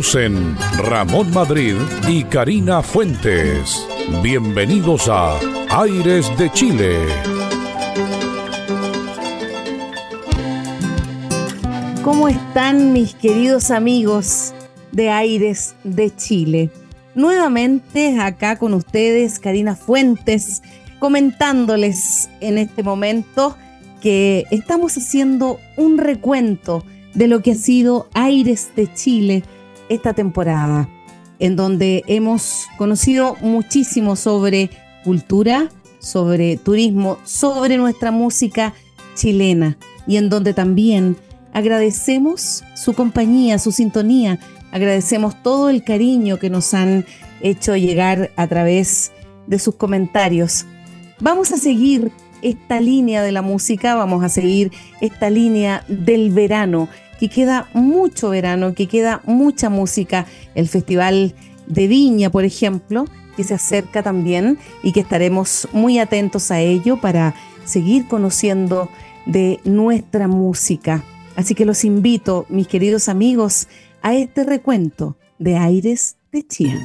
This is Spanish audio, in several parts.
Conducen Ramón Madrid y Karina Fuentes. Bienvenidos a Aires de Chile. ¿Cómo están mis queridos amigos de Aires de Chile? Nuevamente acá con ustedes, Karina Fuentes comentándoles en este momento que estamos haciendo un recuento de lo que ha sido Aires de Chile esta temporada, en donde hemos conocido muchísimo sobre cultura, sobre turismo, sobre nuestra música chilena y en donde también agradecemos su compañía, su sintonía, agradecemos todo el cariño que nos han hecho llegar a través de sus comentarios. Vamos a seguir esta línea de la música, vamos a seguir esta línea del verano, que queda mucho verano, que queda mucha música. El Festival de Viña, por ejemplo, que se acerca también y que estaremos muy atentos a ello para seguir conociendo de nuestra música. Así que los invito, mis queridos amigos, a este recuento de Aires de Chile.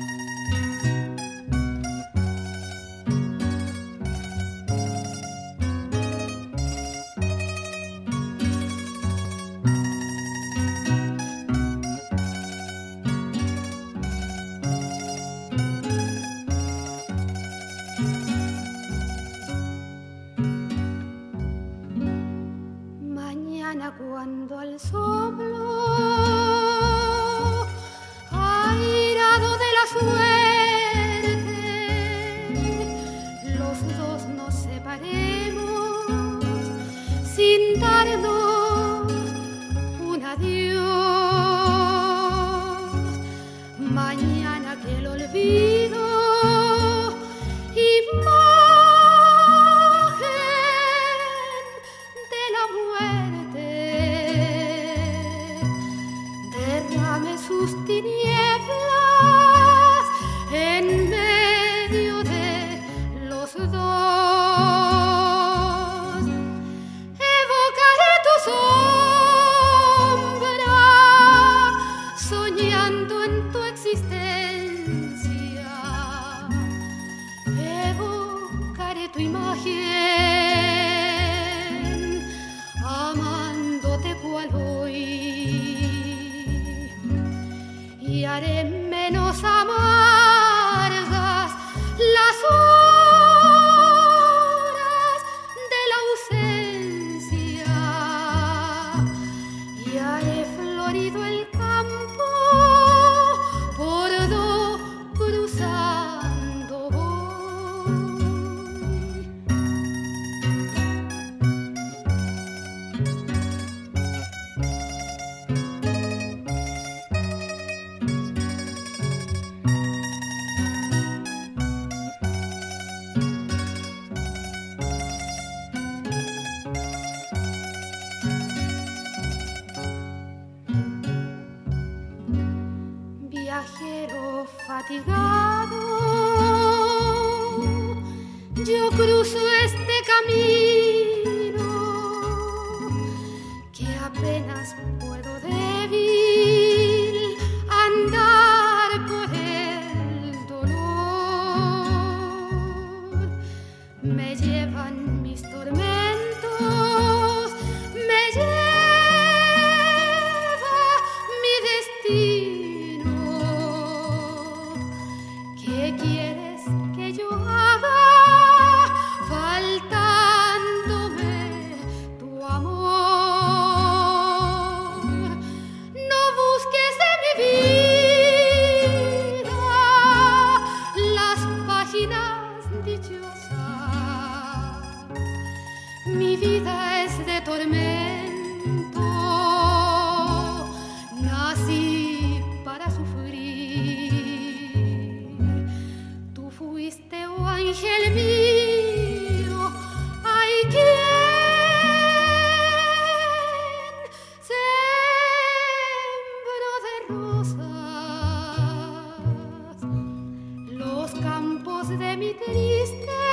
voz de mi triste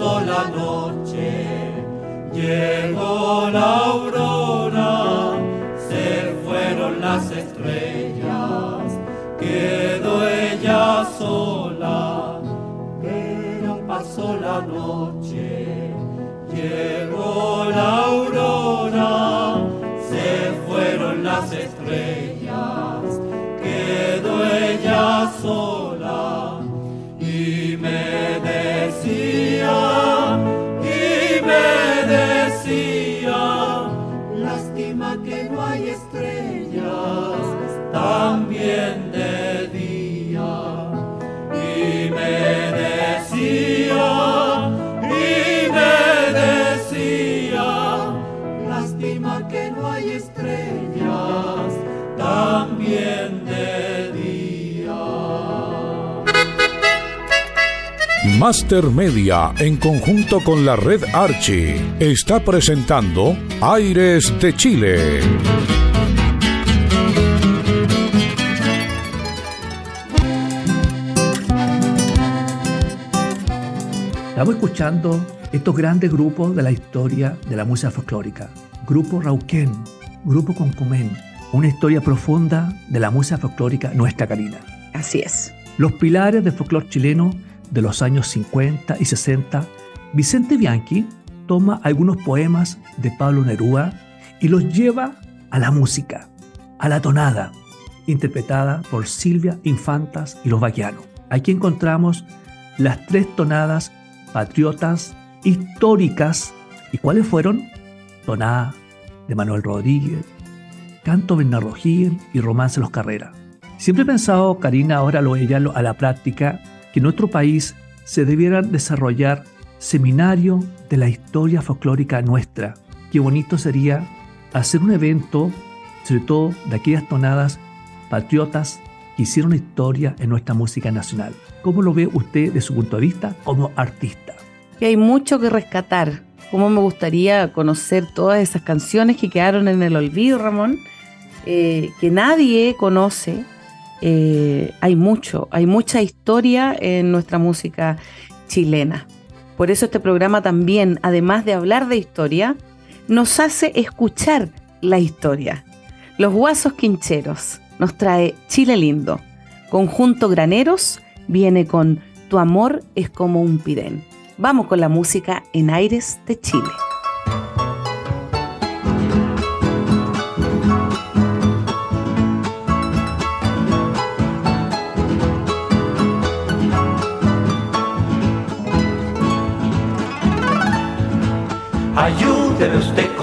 sola noche llegó la aurora, se fueron las estrellas, quedó ella sola, pero pasó la noche, llegó la Master Media, en conjunto con la red Archie, está presentando Aires de Chile. Estamos escuchando estos grandes grupos de la historia de la música folclórica. Grupo Rauquén, Grupo Concumén, una historia profunda de la música folclórica nuestra Karina. Así es. Los pilares del folclore chileno de los años 50 y 60, Vicente Bianchi toma algunos poemas de Pablo Neruda y los lleva a la música, a la tonada, interpretada por Silvia Infantas y los vaquianos. Aquí encontramos las tres tonadas patriotas históricas. ¿Y cuáles fueron? Tonada de Manuel Rodríguez, Canto Bernardo Gil y Romance Los Carreras. Siempre he pensado, Karina, ahora lo ella a la práctica, que en nuestro país se debieran desarrollar seminario de la historia folclórica nuestra. Qué bonito sería hacer un evento, sobre todo de aquellas tonadas patriotas que hicieron historia en nuestra música nacional. ¿Cómo lo ve usted de su punto de vista como artista? Que hay mucho que rescatar. Cómo me gustaría conocer todas esas canciones que quedaron en el olvido, Ramón, eh, que nadie conoce. Eh, hay mucho, hay mucha historia en nuestra música chilena. Por eso este programa también, además de hablar de historia, nos hace escuchar la historia. Los Guasos Quincheros nos trae Chile Lindo. Conjunto Graneros viene con Tu amor es como un pirén. Vamos con la música en aires de Chile.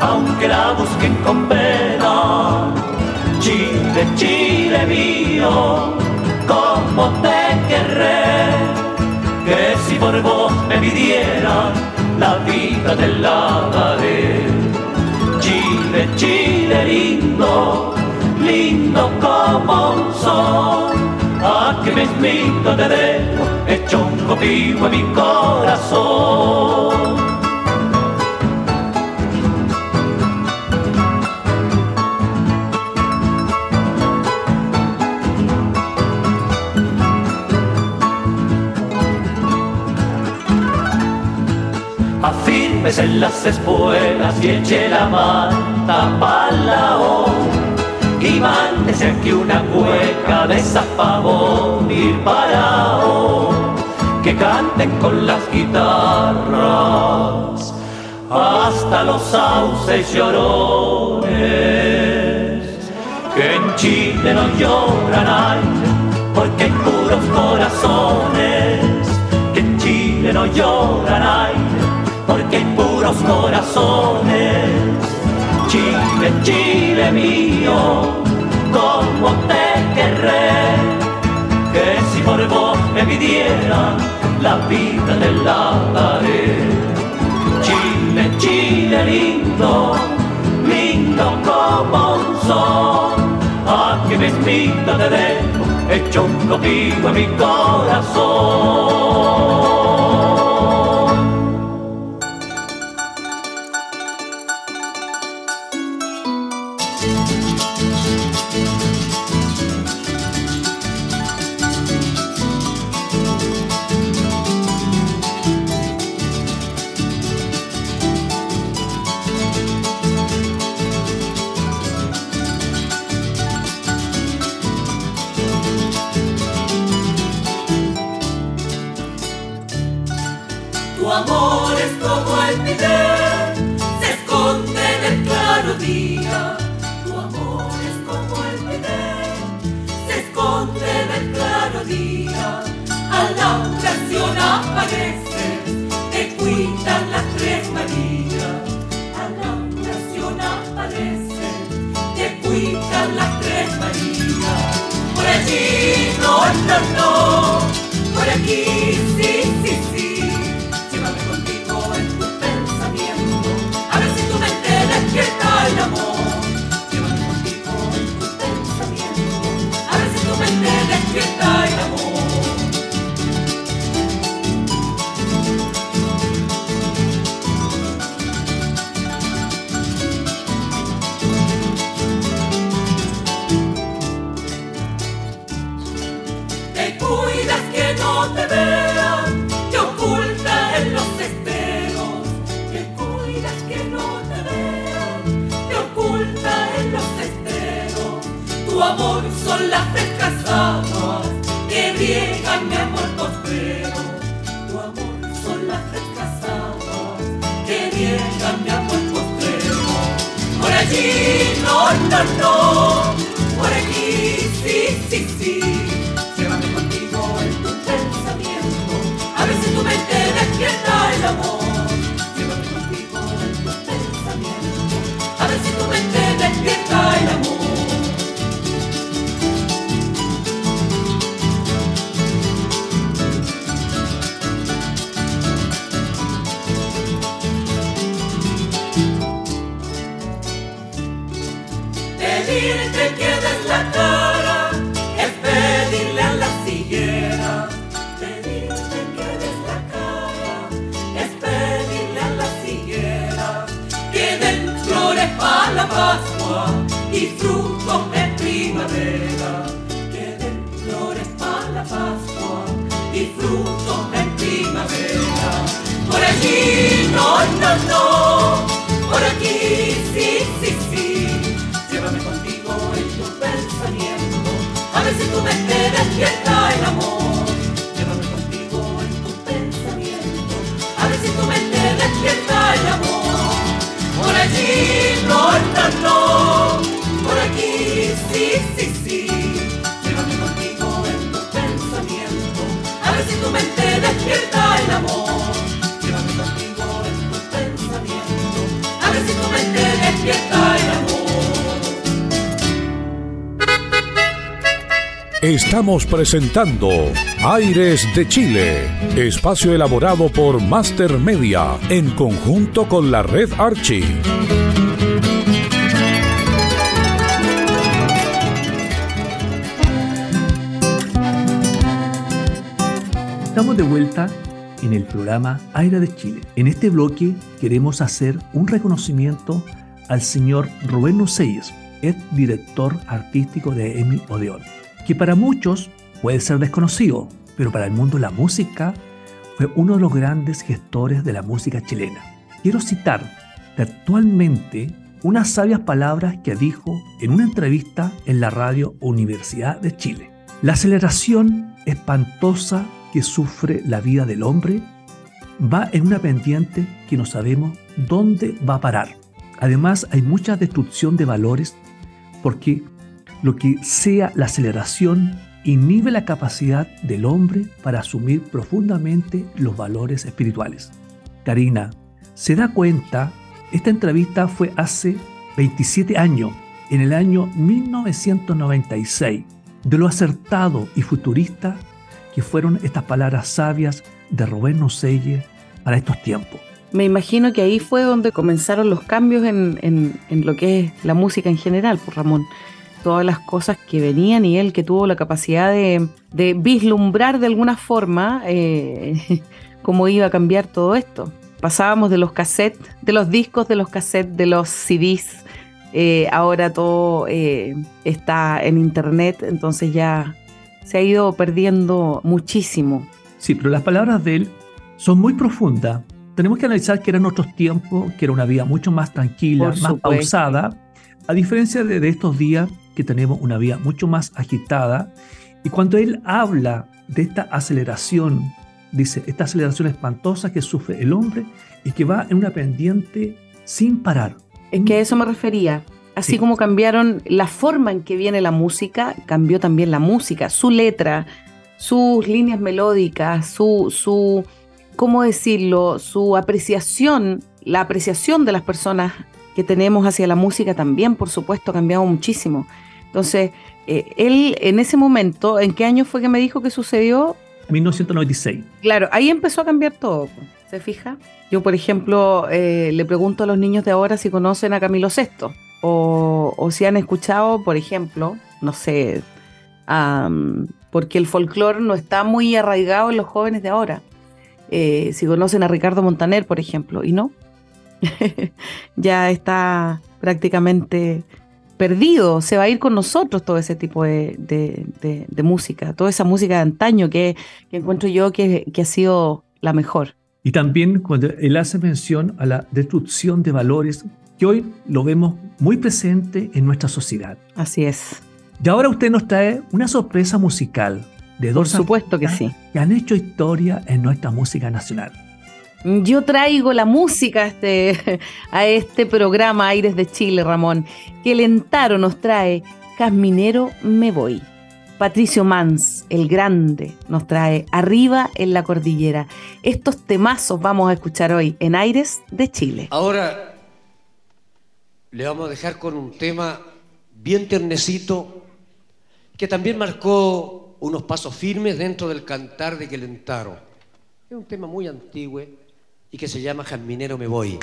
aunque la busquen con vela Chile, Chile mío, como te querré, que si por vos me pidieran la vida te la daré. Chile, Chile lindo, lindo como un sol, a que mismito te dejo hecho un copio en mi corazón. En las espuelas y eche la manta para la y mándese aquí una cueca de zapabón y parao que canten con las guitarras hasta los sauces llorones que en Chile no lloran ay porque hay puros corazones que en Chile no lloran ay hay puros corazones. Chile, Chile mío, como te querré, que si por vos me pidieran la vida te la daré. Chile, Chile lindo, lindo como un sol, a que mismita te dejo, hecho un contigo en mi corazón. Por Estamos presentando Aires de Chile, espacio elaborado por Master Media en conjunto con la red Archie. Estamos de vuelta en el programa Aire de Chile. En este bloque queremos hacer un reconocimiento al señor Rubén Nuceyes, el director artístico de Emi Odeón, que para muchos puede ser desconocido, pero para el mundo de la música fue uno de los grandes gestores de la música chilena. Quiero citar textualmente unas sabias palabras que dijo en una entrevista en la radio Universidad de Chile. La aceleración espantosa que sufre la vida del hombre va en una pendiente que no sabemos dónde va a parar. Además, hay mucha destrucción de valores porque lo que sea la aceleración inhibe la capacidad del hombre para asumir profundamente los valores espirituales. Karina, ¿se da cuenta? Esta entrevista fue hace 27 años, en el año 1996, de lo acertado y futurista que fueron estas palabras sabias de Rubén Nocelle para estos tiempos. Me imagino que ahí fue donde comenzaron los cambios en, en- en lo que es la música en general, por Ramón. Todas las cosas que venían y él que tuvo la capacidad de, de vislumbrar de alguna forma eh, cómo iba a cambiar todo esto. Pasábamos de los cassettes, de los discos, de los cassettes, de los CDs. eh, ahora todo eh, está en internet, entonces ya se ha ido perdiendo muchísimo. Sí, pero las palabras de él son muy profundas. Tenemos que analizar que eran otros tiempos, que era una vida mucho más tranquila, Por más supuesto. pausada, a diferencia de, de estos días que tenemos una vida mucho más agitada. Y cuando él habla de esta aceleración, dice, esta aceleración espantosa que sufre el hombre y que va en una pendiente sin parar. Es que a eso me refería. Así Sí. como cambiaron la forma en que viene la música, cambió también la música, su letra, sus líneas melódicas, su, su, ¿cómo decirlo? Su apreciación, la apreciación de las personas que tenemos hacia la música también, por supuesto, ha cambiado muchísimo. Entonces, eh, él en ese momento, ¿en qué año fue que me dijo que sucedió? 1996. Claro, ahí empezó a cambiar todo, ¿se fija? Yo, por ejemplo, eh, le pregunto a los niños de ahora si conocen a Camilo VI o, o si han escuchado, por ejemplo, no sé, am, porque el folclore no está muy arraigado en los jóvenes de ahora. Eh, si conocen a Ricardo Montaner, por ejemplo, y no, ya está prácticamente perdido, se va a ir con nosotros todo ese tipo de, de- de- de música, toda esa música de antaño que, que encuentro yo que, que ha sido la mejor. Y también cuando él hace mención a la destrucción de valores que hoy lo vemos muy presente en nuestra sociedad. Así es. Y ahora usted nos trae una sorpresa musical de Por dos supuesto que sí. que han hecho historia en nuestra música nacional. Yo traigo la música a este, a este programa Aires de Chile, Ramón, que el Entaro nos trae Casminero Me Voy. Patricio Mans, el grande, nos trae Arriba en la Cordillera. Estos temazos vamos a escuchar hoy en Aires de Chile. Ahora le vamos a dejar con un tema bien ternecito que también marcó unos pasos firmes dentro del cantar de Quelentaro. Es un tema muy antiguo y que se llama Jazminero me voy.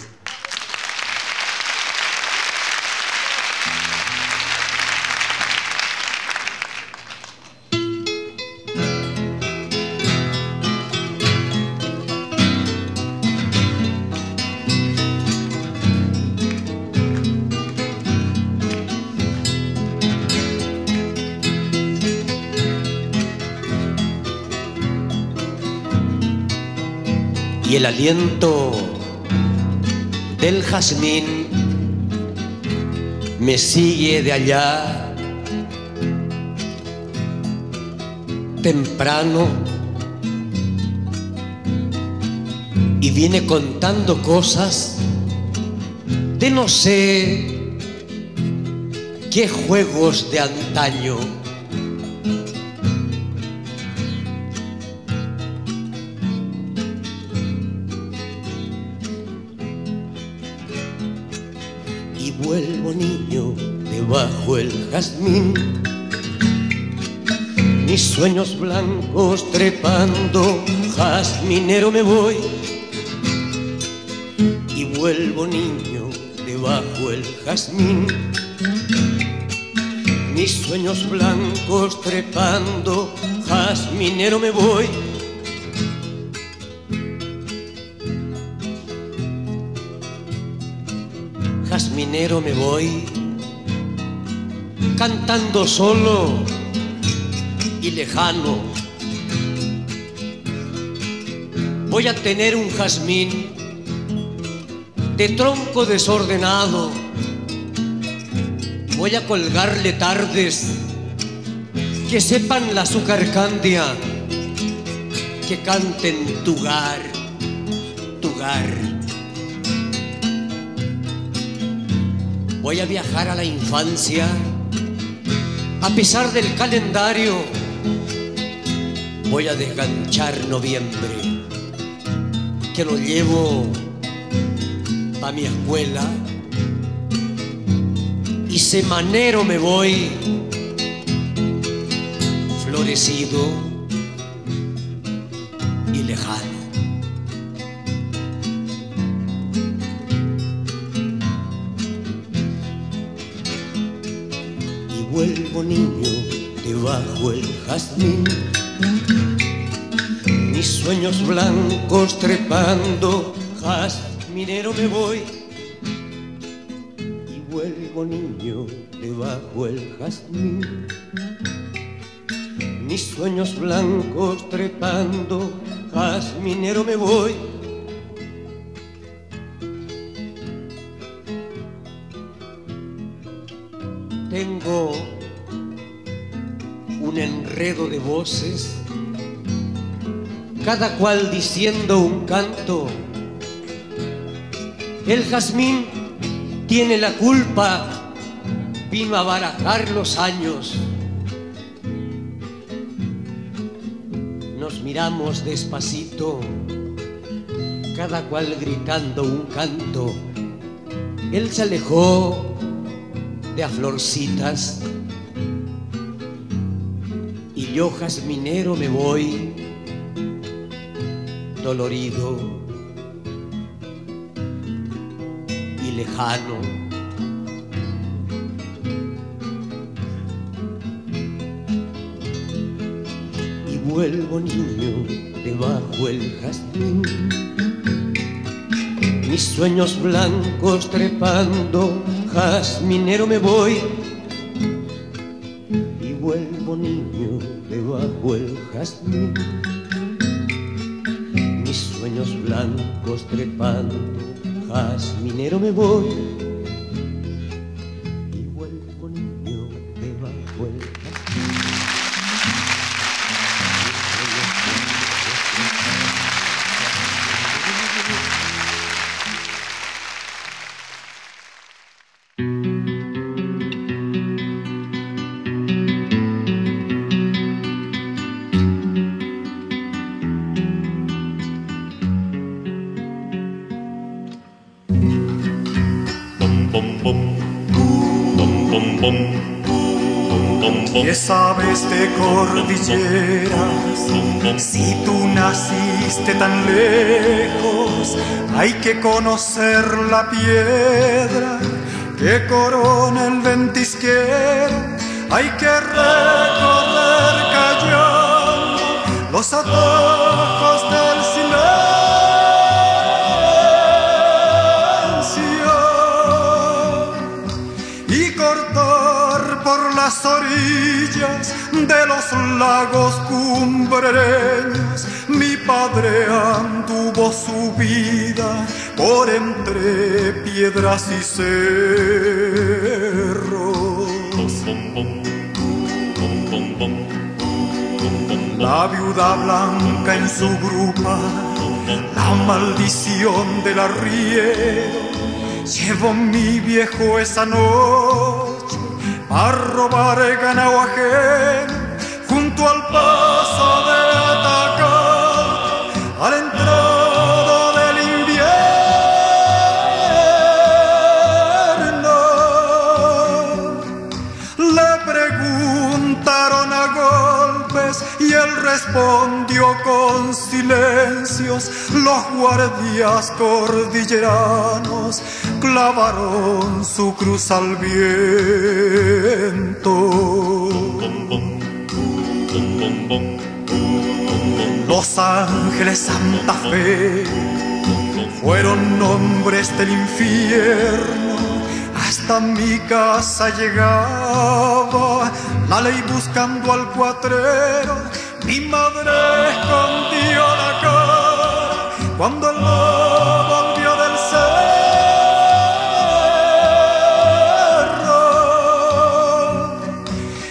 El aliento del jazmín me sigue de allá temprano y viene contando cosas de no sé qué juegos de antaño. Sueños blancos trepando, jazminero me voy. Y vuelvo niño debajo el jazmín, mis sueños blancos trepando, jazminero me voy. Jazminero me voy, cantando solo y lejano. Voy a tener un jazmín de tronco desordenado. Voy a colgarle tardes que sepan la candia, que canten tugar, tugar. Voy a viajar a la infancia a pesar del calendario. Voy a desganchar noviembre, que lo llevo a mi escuela. Y semanero me voy florecido el jazmín, mis sueños blancos trepando, jazminero me voy. Y vuelvo niño debajo el jazmín, mis sueños blancos trepando, jazminero me voy. Cada cual diciendo un canto. El jazmín tiene la culpa, vino a barajar los años. Nos miramos despacito, cada cual gritando un canto. Él se alejó de a florcitas y yo jazminero me voy dolorido y lejano. Y vuelvo niño debajo el jazmín, mis sueños blancos trepando, jazminero me voy. Jazminero me voy. Hay que conocer la piedra que corona el ventisquero. Hay que recorrer callando los atajos del silencio y cortar por las orillas de los lagos cumbreños mi padre anduvo su vida por entre piedras y cerros. La viuda blanca en su grupa, la maldición del arriero. Llevó mi viejo esa noche a robar ganado ajeno junto al paso respondió con silencios. Los guardias cordilleranos clavaron su cruz al viento. Los ángeles Santa Fe fueron nombres del infierno. Hasta mi casa llegaba la ley buscando al cuatrero. Mi madre escondió la cara cuando el lobo del cerro.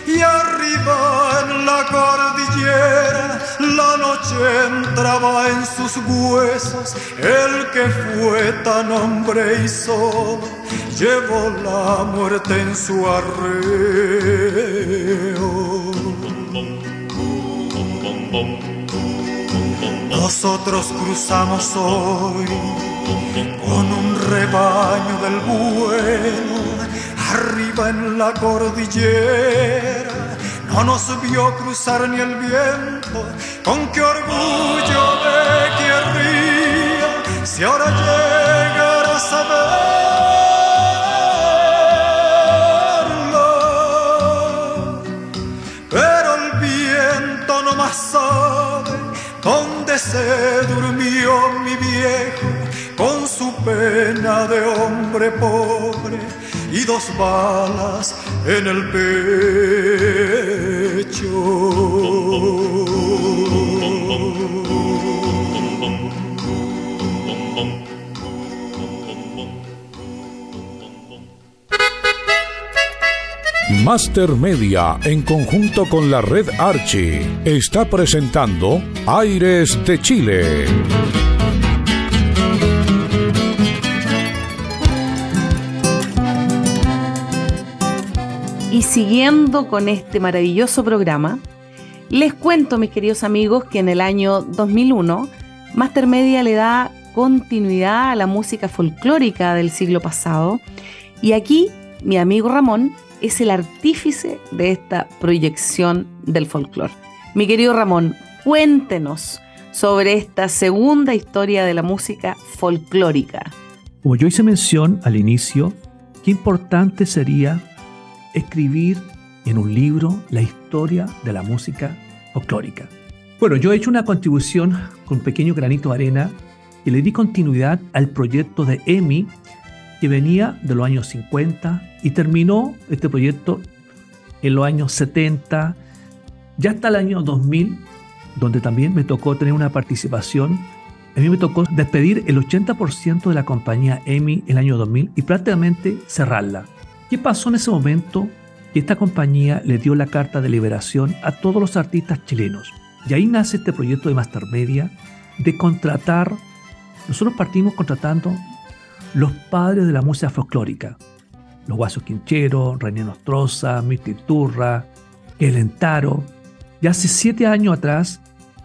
Y arriba en la cordillera la noche entraba en sus huesos. El que fue tan hombre y solo llevó la muerte en su arreo. Nosotros cruzamos hoy con un rebaño del bueno, arriba en la cordillera. No nos vio cruzar ni el viento, con qué orgullo me querría si ahora llegara se durmió mi viejo con su pena de hombre pobre y dos balas en el pecho. Master Media, en conjunto con la red Archie, está presentando Aires de Chile. Y siguiendo con este maravilloso programa, les cuento, mis queridos amigos, que en el año 2001, Master Media le da continuidad a la música folclórica del siglo pasado. Y aquí, mi amigo Ramón es el artífice de esta proyección del folclore. Mi querido Ramón, cuéntenos sobre esta segunda historia de la música folclórica. Como yo hice mención al inicio, qué importante sería escribir en un libro la historia de la música folclórica. Bueno, yo he hecho una contribución con un pequeño granito de arena y le di continuidad al proyecto de EMI que venía de los años 50 y terminó este proyecto en los años 70, ya hasta el año 2000, donde también me tocó tener una participación. A mí me tocó despedir el 80% de la compañía EMI el año 2000 y prácticamente cerrarla. ¿Qué pasó en ese momento? Que esta compañía le dio la carta de liberación a todos los artistas chilenos. Y ahí nace este proyecto de Master Media de contratar. Nosotros partimos contratando los padres de la música folclórica. Los Guasos Quincheros, René Nostroza, Mirti Turra, El Entaro. Y hace siete años atrás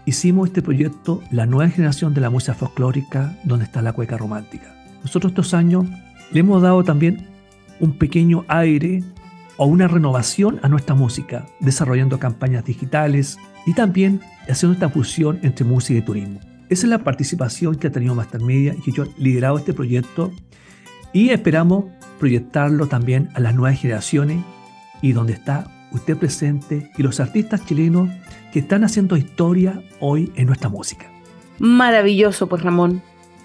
hicimos este proyecto, La Nueva Generación de la Música Folclórica, donde está la cueca romántica. Nosotros estos años le hemos dado también un pequeño aire o una renovación a nuestra música, desarrollando campañas digitales y también haciendo esta fusión entre música y turismo. Esa es la participación que ha tenido Master Media y que yo he liderado este proyecto y esperamos proyectarlo también a las nuevas generaciones y donde está usted presente y los artistas chilenos que están haciendo historia hoy en nuestra música. Maravilloso, pues Ramón.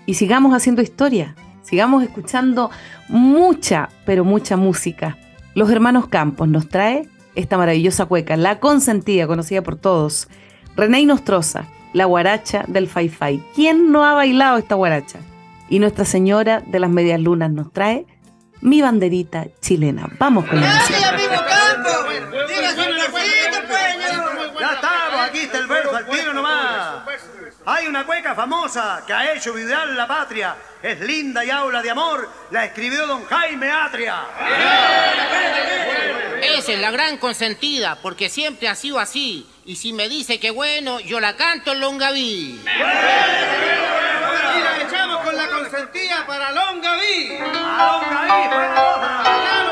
Y sigamos haciendo historia, sigamos escuchando mucha, pero mucha música. Los hermanos Campos nos trae esta maravillosa cueca, la consentida, conocida por todos. René Nostroza, la guaracha del Fai Fai. ¿Quién no ha bailado esta guaracha? Y Nuestra Señora de las Medias Lunas nos trae mi banderita chilena. Vamos con la música. Ya estamos, aquí está el verso al tiro nomás. Hay una cueca famosa que ha hecho vibrar la patria. Es linda y habla de amor. La escribió don Jaime Atria. Esa es la gran consentida, porque siempre ha sido así. Y si me dice que bueno, yo la canto en Longaví. Y la echamos con la consentida para Longaví. A Longaví, para la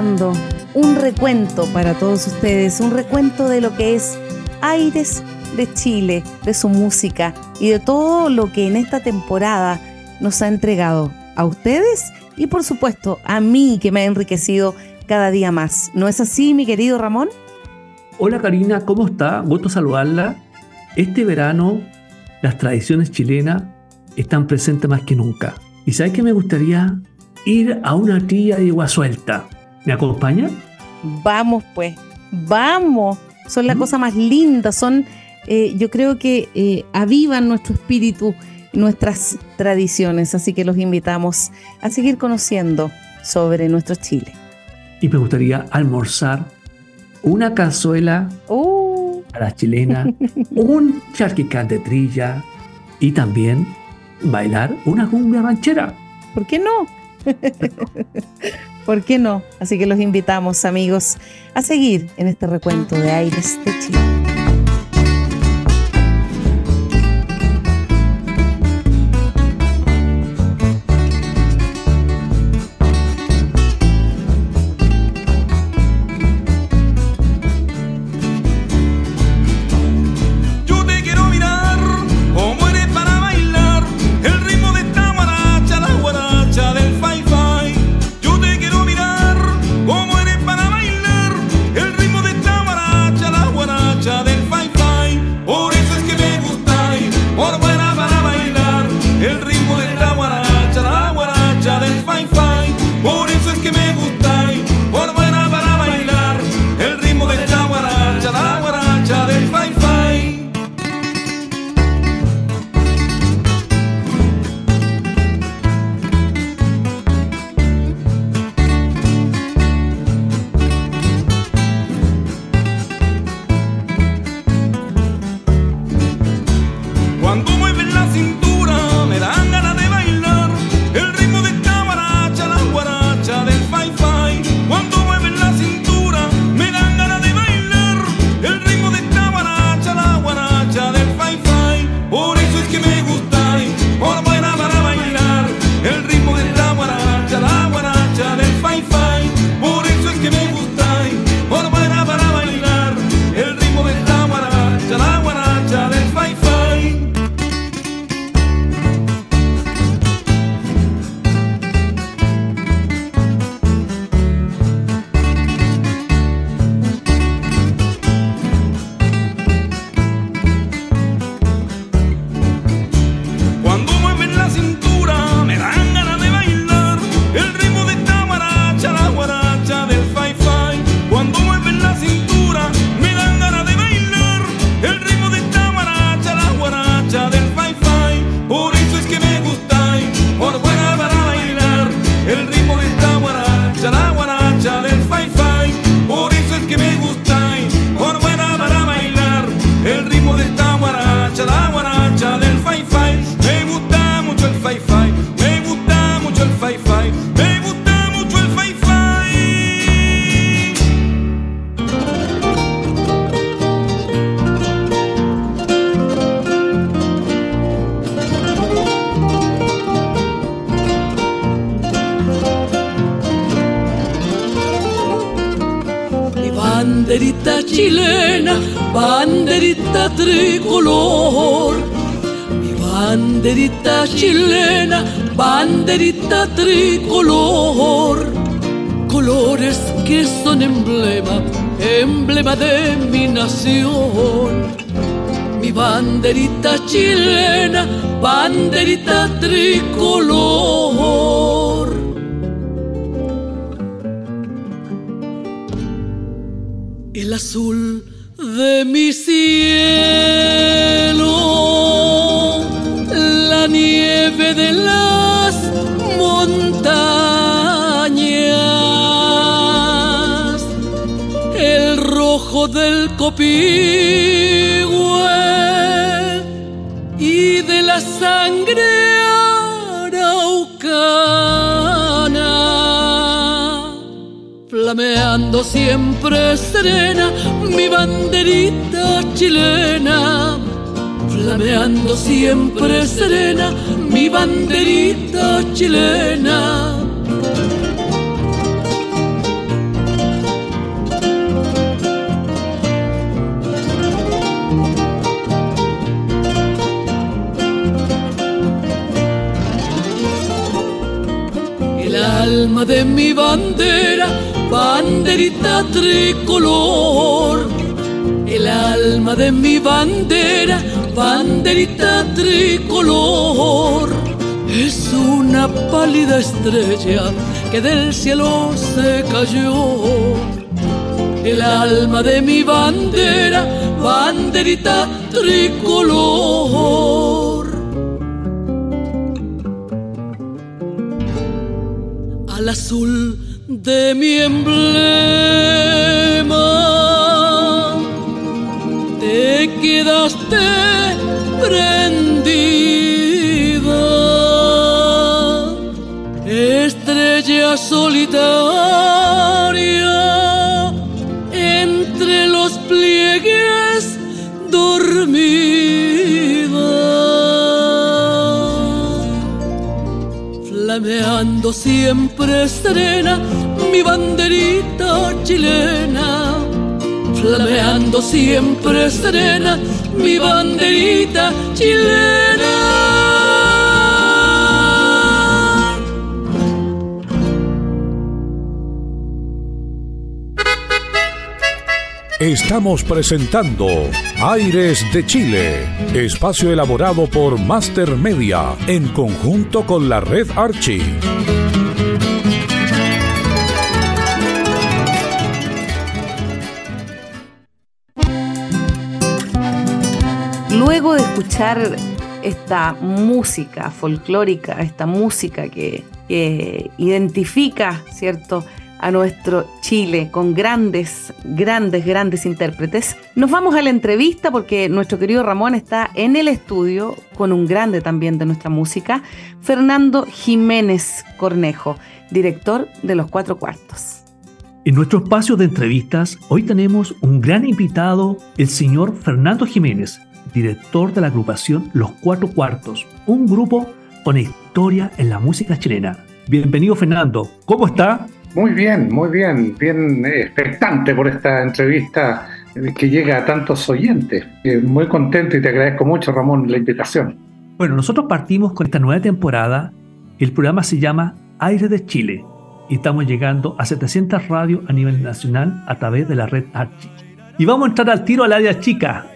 un recuento para todos ustedes, un recuento de lo que es Aires de Chile, de su música y de todo lo que en esta temporada nos ha entregado a ustedes y por supuesto a mí que me ha enriquecido cada día más. ¿No es así, mi querido Ramón? Hola Karina, ¿cómo está? Gusto saludarla. Este verano las tradiciones chilenas están presentes más que nunca. ¿Y sabes que me gustaría ir a una tía de agua suelta? ¿Me acompaña? Vamos pues, vamos. Son la cosa más linda, son, eh, yo creo que eh, avivan nuestro espíritu, nuestras tradiciones, así que los invitamos a seguir conociendo sobre nuestro Chile. Y me gustaría almorzar una cazuela Uh, a la chilena, un charquicán de trilla y también bailar una cumbia ranchera. ¿Por qué no? ¿Por qué no? Así que los invitamos, amigos, a seguir en este recuento de Aires de Chile. Banderita tricolor. Siempre serena mi banderita chilena, flameando siempre serena mi banderita chilena. El alma de mi bandera, banderita tricolor. El alma de mi bandera, banderita tricolor. Es una pálida estrella que del cielo se cayó. El alma de mi bandera, banderita tricolor. al azul de mi emblema. Te quedaste prendida, estrella solitaria entre los pliegues dormida flameando siempre serena mi banderita chilena, flameando siempre serena mi banderita chilena. Estamos presentando Aires de Chile, espacio elaborado por Master Media en conjunto con la red Archie. Luego de escuchar esta música folclórica, esta música que, que identifica, ¿cierto?, a nuestro Chile con grandes, grandes, grandes intérpretes. Nos vamos a la entrevista porque nuestro querido Ramón está en el estudio con un grande también de nuestra música, Fernando Jiménez Cornejo, director de Los Cuatro Cuartos. En nuestro espacio de entrevistas, hoy tenemos un gran invitado, el señor Fernando Jiménez, director de la agrupación Los Cuatro Cuartos, un grupo con historia en la música chilena. Bienvenido Fernando, ¿cómo está? Muy bien, muy bien, bien expectante por esta entrevista que llega a tantos oyentes. Eh, Muy contento y te agradezco mucho, Ramón, la invitación. Bueno, nosotros partimos con esta nueva temporada. El programa se llama Aire de Chile y estamos llegando a 700 radios a nivel nacional a través de la red Archie. Y vamos a entrar al tiro al área chica.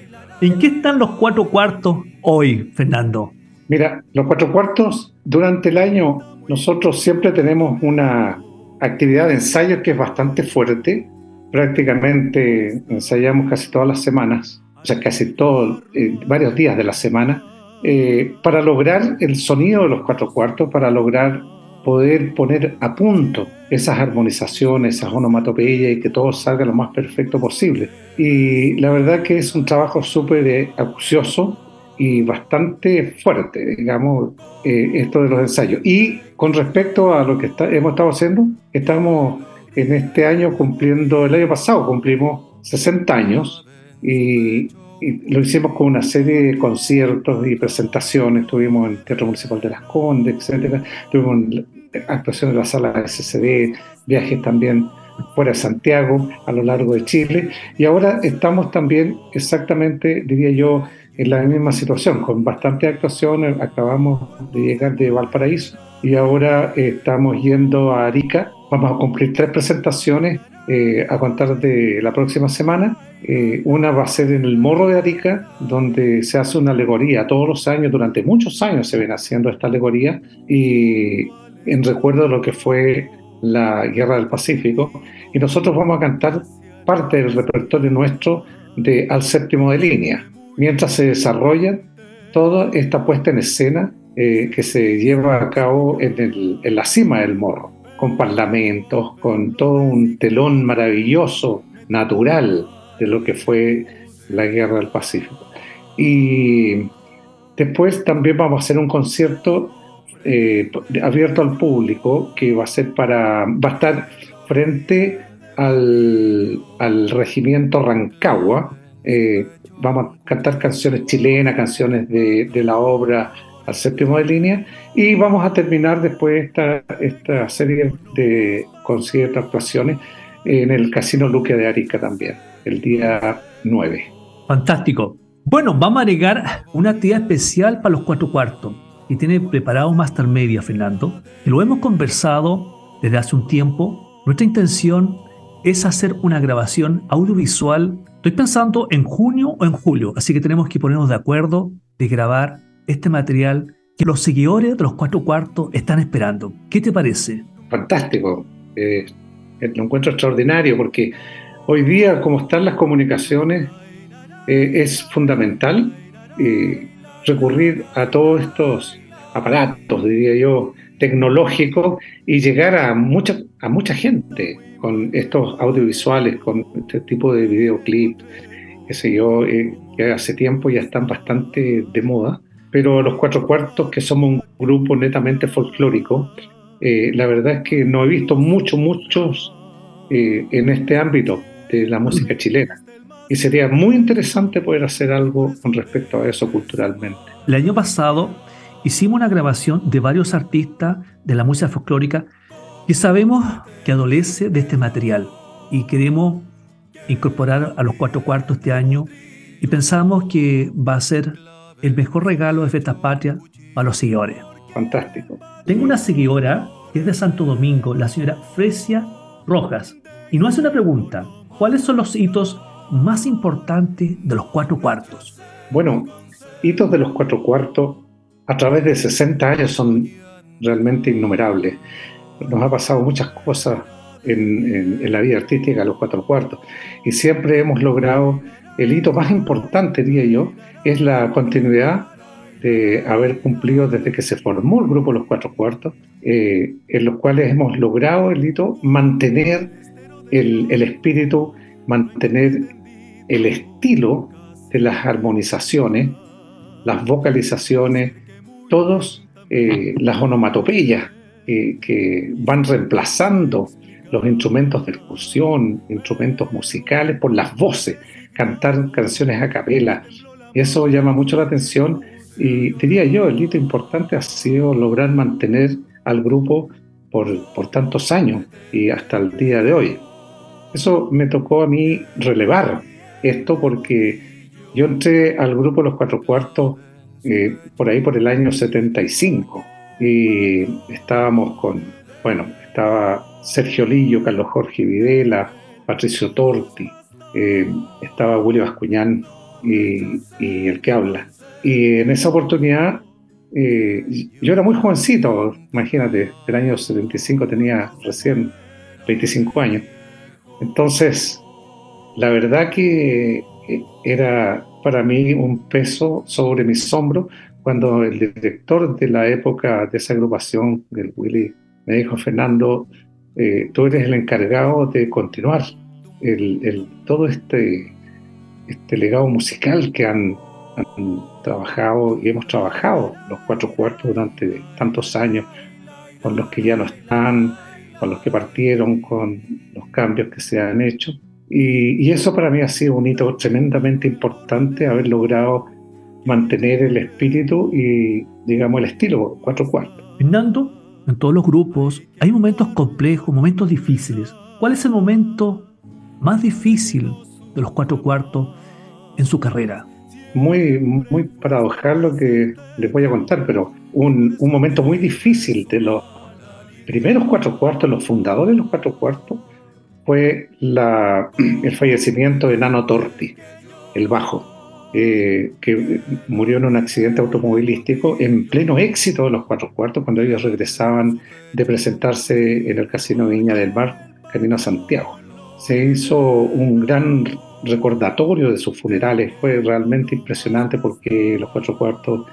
¿En qué están los cuatro cuartos hoy, Fernando? Mira, los cuatro cuartos, durante el año nosotros siempre tenemos una actividad de ensayo que es bastante fuerte. Prácticamente ensayamos casi todas las semanas, o sea, casi todos, eh, varios días de la semana, eh, para lograr el sonido de los cuatro cuartos, para lograr poder poner a punto esas armonizaciones, esas onomatopeyas y que todo salga lo más perfecto posible. Y la verdad que es un trabajo súper eh, acucioso y bastante fuerte, digamos, eh, esto de los ensayos. Y con respecto a lo que está- hemos estado haciendo, estamos en este año cumpliendo, el año pasado cumplimos 60 años y, y lo hicimos con una serie de conciertos y presentaciones. Estuvimos en el Teatro Municipal de Las Condes, etcétera. Tuvimos actuaciones en la sala SCD, viajes también fuera de Santiago, a lo largo de Chile. Y ahora estamos también exactamente, diría yo, en la misma situación, con bastante actuaciones. Acabamos de llegar de Valparaíso y ahora eh, estamos yendo a Arica. Vamos a cumplir tres presentaciones eh, a contar de la próxima semana. Eh, una va a ser en el Morro de Arica, donde se hace una alegoría. Todos los años, durante muchos años se ven haciendo esta alegoría y en recuerdo de lo que fue la Guerra del Pacífico. Y nosotros vamos a cantar parte del repertorio nuestro de Al Séptimo de Línea, mientras se desarrolla toda esta puesta en escena eh, que se lleva a cabo en, la cima del morro, con parlamentos, con todo un telón maravilloso, natural, de lo que fue la Guerra del Pacífico. Y después también vamos a hacer un concierto eh, abierto al público que va a ser para va a estar frente al, al regimiento Rancagua. Eh, vamos a cantar canciones chilenas, canciones de, de la obra al séptimo de línea y vamos a terminar después esta, esta serie de conciertos, actuaciones en el Casino Luque de Arica también, el día 9. Fantástico. Bueno, vamos a agregar una actividad especial para los cuatro cuartos y tiene preparado Master Media, Fernando. Y lo hemos conversado desde hace un tiempo. Nuestra intención es hacer una grabación audiovisual. Estoy pensando en junio o en julio, así que tenemos que ponernos de acuerdo de grabar este material que los seguidores de los cuatro cuartos están esperando. ¿Qué te parece? fantástico. Eh, lo encuentro extraordinario porque hoy día, como están las comunicaciones, eh, es fundamental eh, recurrir a todos estos aparatos, diría yo, tecnológicos y llegar a mucha, a mucha gente con estos audiovisuales, con este tipo de videoclips, qué sé yo, eh, que hace tiempo ya están bastante de moda. Pero los cuatro cuartos, que somos un grupo netamente folclórico, eh, la verdad es que no he visto muchos, muchos eh, en este ámbito de la música chilena. Y sería muy interesante poder hacer algo con respecto a eso culturalmente. El año pasado hicimos una grabación de varios artistas de la música folclórica que sabemos que adolece de este material y queremos incorporar a los cuatro cuartos este año y pensamos que va a ser el mejor regalo de Fiestas Patrias para los seguidores. Fantástico. Tengo una seguidora que es de Santo Domingo, la señora Fresia Rojas, y nos hace una pregunta. ¿Cuáles son los hitos más importantes de los cuatro cuartos? Bueno, hitos de los cuatro cuartos a través de 60 años son realmente innumerables. Nos ha pasado muchas cosas en, en- en la vida artística de los cuatro cuartos y siempre hemos logrado, el hito más importante, diría yo, es la continuidad de haber cumplido desde que se formó el grupo Los Cuatro Cuartos, eh, en los cuales hemos logrado el hito mantener el, el espíritu, mantener el estilo de las armonizaciones, las vocalizaciones, todos eh, las onomatopeyas que, que van reemplazando los instrumentos de percusión, instrumentos musicales por las voces, cantar canciones a capela. Y eso llama mucho la atención y diría yo, el hito importante ha sido lograr mantener al grupo por, por tantos años y hasta el día de hoy. Eso me tocó a mí relevar esto porque yo entré al grupo Los Cuatro Cuartos eh, por ahí por el año 75 y estábamos con, bueno, estaba Sergio Lillo, Carlos Jorge Videla, Patricio Torti, eh, estaba Julio Bascuñán y, el que habla. Y en esa oportunidad eh, yo era muy jovencito, imagínate, el año 75 tenía recién 25 años. Entonces, la verdad que eh, era para mí un peso sobre mis hombros cuando el director de la época de esa agrupación, del Willy, me dijo, Fernando, eh, tú eres el encargado de continuar el, el- todo este, este legado musical que han, han trabajado y hemos trabajado los cuatro cuartos durante tantos años, con los que ya no están, con los que partieron, con los cambios que se han hecho. Y, y eso para mí ha sido un hito tremendamente importante, haber logrado mantener el espíritu y, digamos, el estilo cuatro cuartos. Fernando, en todos los grupos hay momentos complejos, momentos difíciles. ¿Cuál ¿cuál es el momento más difícil de los cuatro cuartos en su carrera? Muy, muy paradojal lo que les voy a contar, pero un, un momento muy difícil de los primeros cuatro cuartos, los fundadores de los cuatro cuartos, fue el fallecimiento de Nano Torti, el bajo, eh, que murió en un accidente automovilístico en pleno éxito de los cuatro cuartos cuando ellos regresaban de presentarse en el Casino Viña del Mar, camino a Santiago. Se hizo un gran recordatorio de sus funerales, fue realmente impresionante porque los cuatro cuartos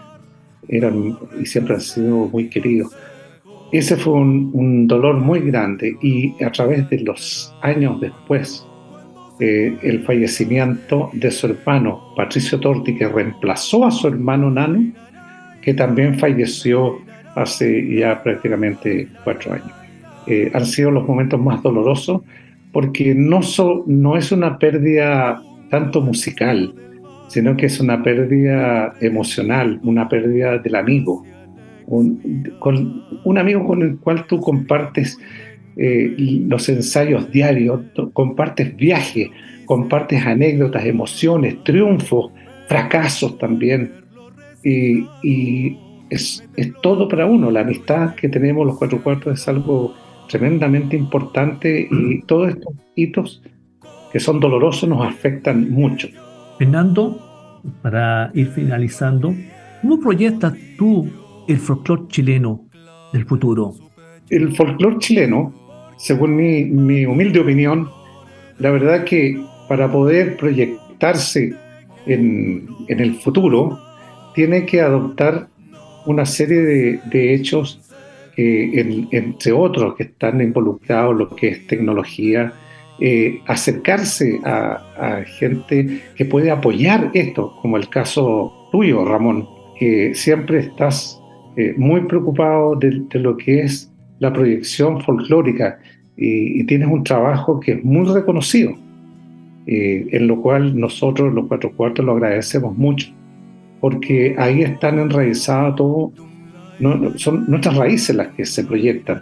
eran y siempre han sido muy queridos. Ese fue un, dolor muy grande y a través de los años después, eh, el fallecimiento de su hermano Patricio Torti, que reemplazó a su hermano Nano, que también falleció hace ya prácticamente cuatro años. Eh, han sido los momentos más dolorosos porque no, so- no es una pérdida tanto musical, sino que es una pérdida emocional, una pérdida del amigo, un, con, un amigo con el cual tú compartes eh, los ensayos diarios, compartes viajes, compartes anécdotas, emociones, triunfos, fracasos también. Y, y es, es todo para uno. La amistad que tenemos los cuatro cuartos es algo tremendamente importante y todos estos hitos que son dolorosos nos afectan mucho. Fernando, para ir finalizando, ¿cómo proyectas tú el folclore chileno del futuro? El folclore chileno, según mi, mi humilde opinión, la verdad que para poder proyectarse en, el futuro, tiene que adoptar una serie de, hechos que, en- entre otros que están involucrados, lo que es tecnología, eh, acercarse a gente que puede apoyar esto, como el caso tuyo, Ramón, que siempre estás eh, muy preocupado de, de lo que es la proyección folclórica y, y tienes un trabajo que es muy reconocido, eh, en lo cual nosotros, los cuatro cuartos, lo agradecemos mucho, porque ahí están enraizadas todo, no- son nuestras raíces las que se proyectan.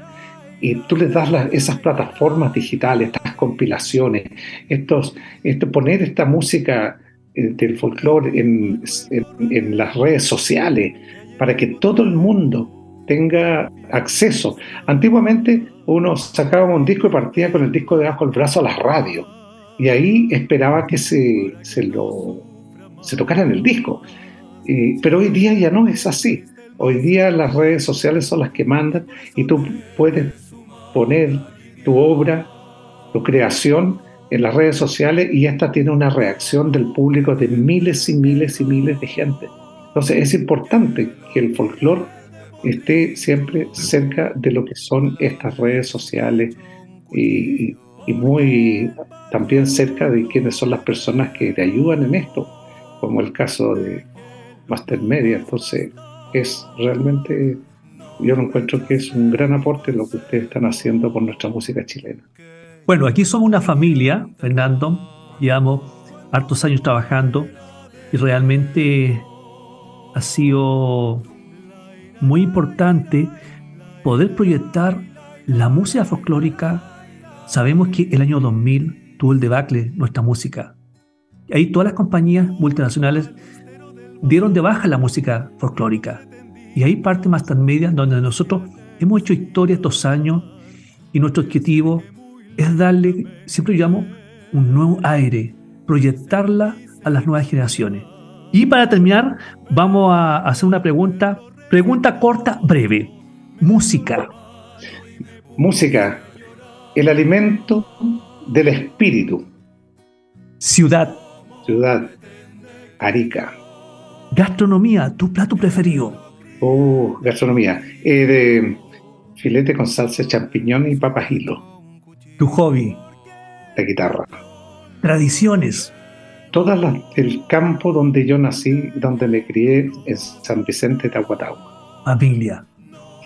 Y tú les das las- esas plataformas digitales, estas compilaciones, estos, esto, poner esta música eh, del folclore en, en- en las redes sociales para que todo el mundo tenga acceso. Antiguamente uno sacaba un disco y partía con el disco debajo del brazo a las radios y ahí esperaba que se, se lo se tocara en el disco. Pero hoy día ya no es así. Hoy día las redes sociales son las que mandan y tú puedes poner tu obra, tu creación en las redes sociales y esta tiene una reacción del público de miles y miles y miles de gente. Entonces es importante que el folclore esté siempre cerca de lo que son estas redes sociales y, y muy también cerca de quiénes son las personas que te ayudan en esto, como el caso de Master Media. Entonces es realmente, yo lo encuentro que es un gran aporte lo que ustedes están haciendo por nuestra música chilena. Bueno, aquí somos una familia, Fernando. Llevamos hartos años trabajando y realmente ha sido muy importante poder proyectar la música folclórica. Sabemos que el año 2000 tuvo el debacle nuestra música. Ahí todas las compañías multinacionales dieron de baja la música folclórica. Y ahí parte Master Media, donde nosotros hemos hecho historia estos años y nuestro objetivo es darle, siempre llamo, un nuevo aire, proyectarla a las nuevas generaciones. Y para terminar, vamos a hacer una pregunta, pregunta corta, breve. Música. Música, el alimento del espíritu. Ciudad. Ciudad, Arica. Gastronomía, tu plato preferido. Oh, gastronomía. Eh, de filete con salsa champiñón y papas hilo. Tu hobby. La guitarra. Tradiciones. Todas las del campo donde yo nací, donde me crié, en San Vicente de Tahuatahua. Familia.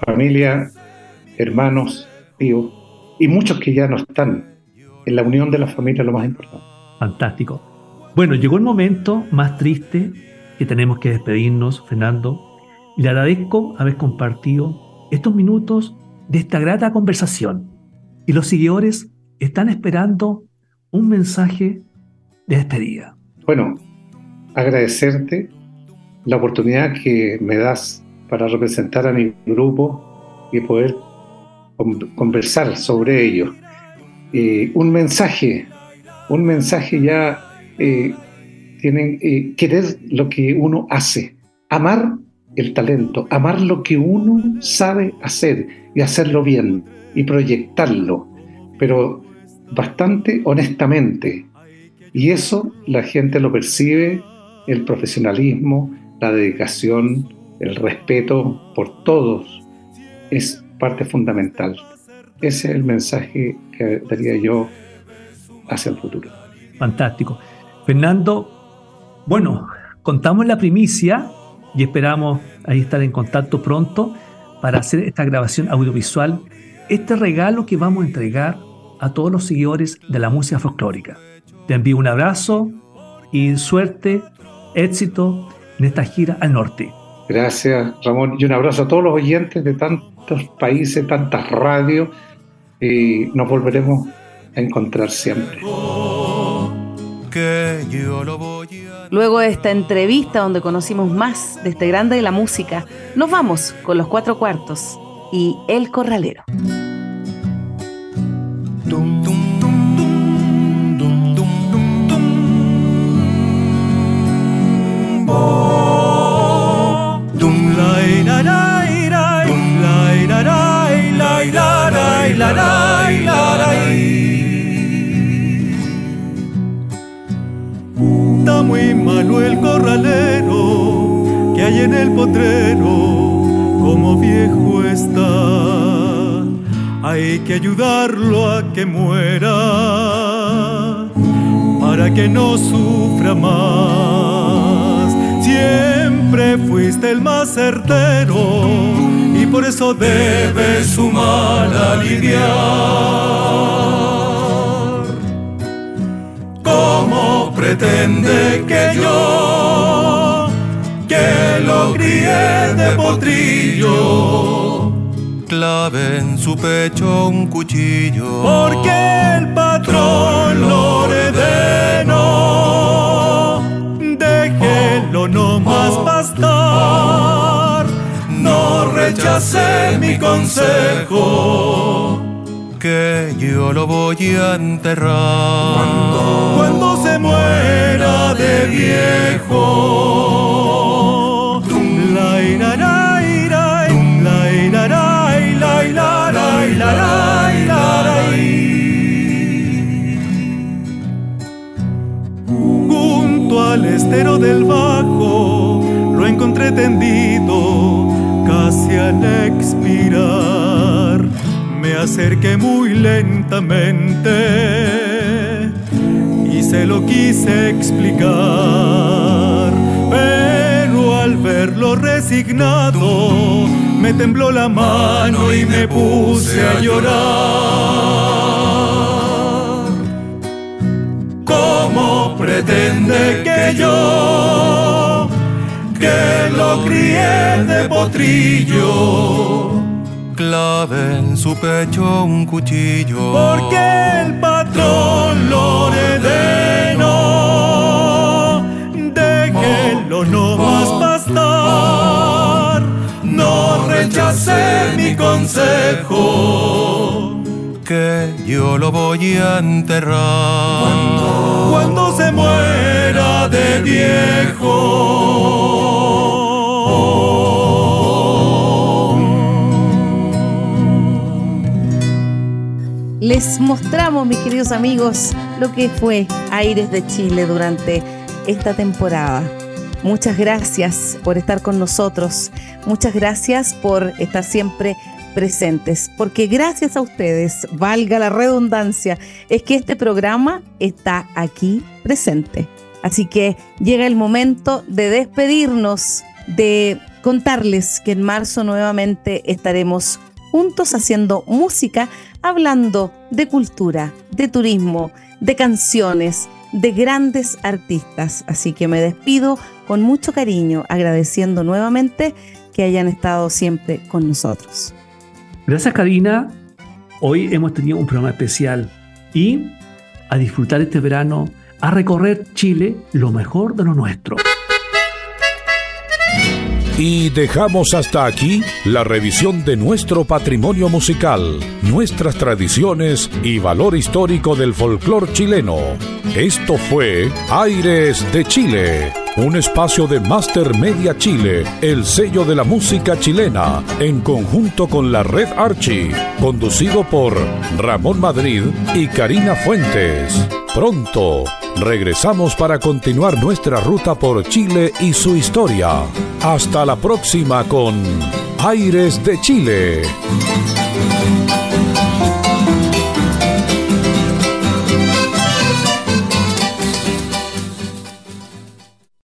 Familia, hermanos, tíos, y muchos que ya no están. En la unión de la familia es lo más importante. Fantástico. Bueno, llegó el momento más triste que tenemos que despedirnos, Fernando. Le agradezco haber compartido estos minutos de esta grata conversación. Y los seguidores están esperando un mensaje de despedida. Bueno, agradecerte la oportunidad que me das para representar a mi grupo y poder con- conversar sobre ello. Eh, un mensaje, un mensaje ya eh, tienen eh, querer lo que uno hace, amar el talento, amar lo que uno sabe hacer y hacerlo bien y proyectarlo, pero bastante honestamente. Y eso la gente lo percibe, el profesionalismo, la dedicación, el respeto por todos es parte fundamental. Ese es el mensaje que daría yo hacia el futuro. Fantástico. Fernando, bueno, contamos la primicia y esperamos ahí estar en contacto pronto para hacer esta grabación audiovisual, este regalo que vamos a entregar a todos los seguidores de la música folclórica. Te envío un abrazo y suerte, éxito en esta gira al norte. Gracias, Ramón, y un abrazo a todos los oyentes de tantos países, tantas radios. Y nos volveremos a encontrar siempre. Luego de esta entrevista donde conocimos más de este grande de la música, nos vamos con los cuatro cuartos y El Corralero. Está muy malo el corralero que hay en el potrero, como viejo está. Hay que ayudarlo a que muera para que no sufra más. Fuiste el más certero y por eso debes su mal aliviar. ¿Cómo pretende que yo, que lo crié de potrillo, clave en su pecho un cuchillo? Porque el patrón lo ordenó. No más pastar, no rechace mi consejo, que yo lo voy a enterrar cuando, se muera de viejo. La ira, la ira, la ira, la ira, la ira, la ira, la ira, Al estero del bajo lo encontré tendido casi al expirar. Me acerqué muy lentamente y se lo quise explicar. Pero al verlo resignado, me tembló la mano y me puse a llorar. ¿Cómo pretende que yo, que lo crié de potrillo, clave en su pecho un cuchillo? Porque el patrón lo ordenó. Déjelo no más pastar, no rechace mi consejo que yo lo voy a enterrar viejo. Les mostramos, mis queridos amigos, lo que fue Aires de Chile durante esta temporada. Muchas gracias por estar con nosotros. Muchas gracias por estar siempre presentes, porque gracias a ustedes, valga la redundancia, es que este programa está aquí presente. Así que llega el momento de despedirnos, de contarles que en marzo nuevamente estaremos juntos haciendo música, hablando de cultura, de turismo, de canciones, de grandes artistas. Así que me despido con mucho cariño, agradeciendo nuevamente que hayan estado siempre con nosotros. Gracias, Karina. Hoy hemos tenido un programa especial y a disfrutar este verano, a recorrer Chile, lo mejor de lo nuestro. Y dejamos hasta aquí la revisión de nuestro patrimonio musical, nuestras tradiciones y valor histórico del folclor chileno. Esto fue Aires de Chile, un espacio de Master Media Chile, el sello de la música chilena, en conjunto con la Red Archie, conducido por Ramón Madrid y Karina Fuentes. Pronto regresamos para continuar nuestra ruta por Chile y su historia. Hasta la próxima con Aires de Chile.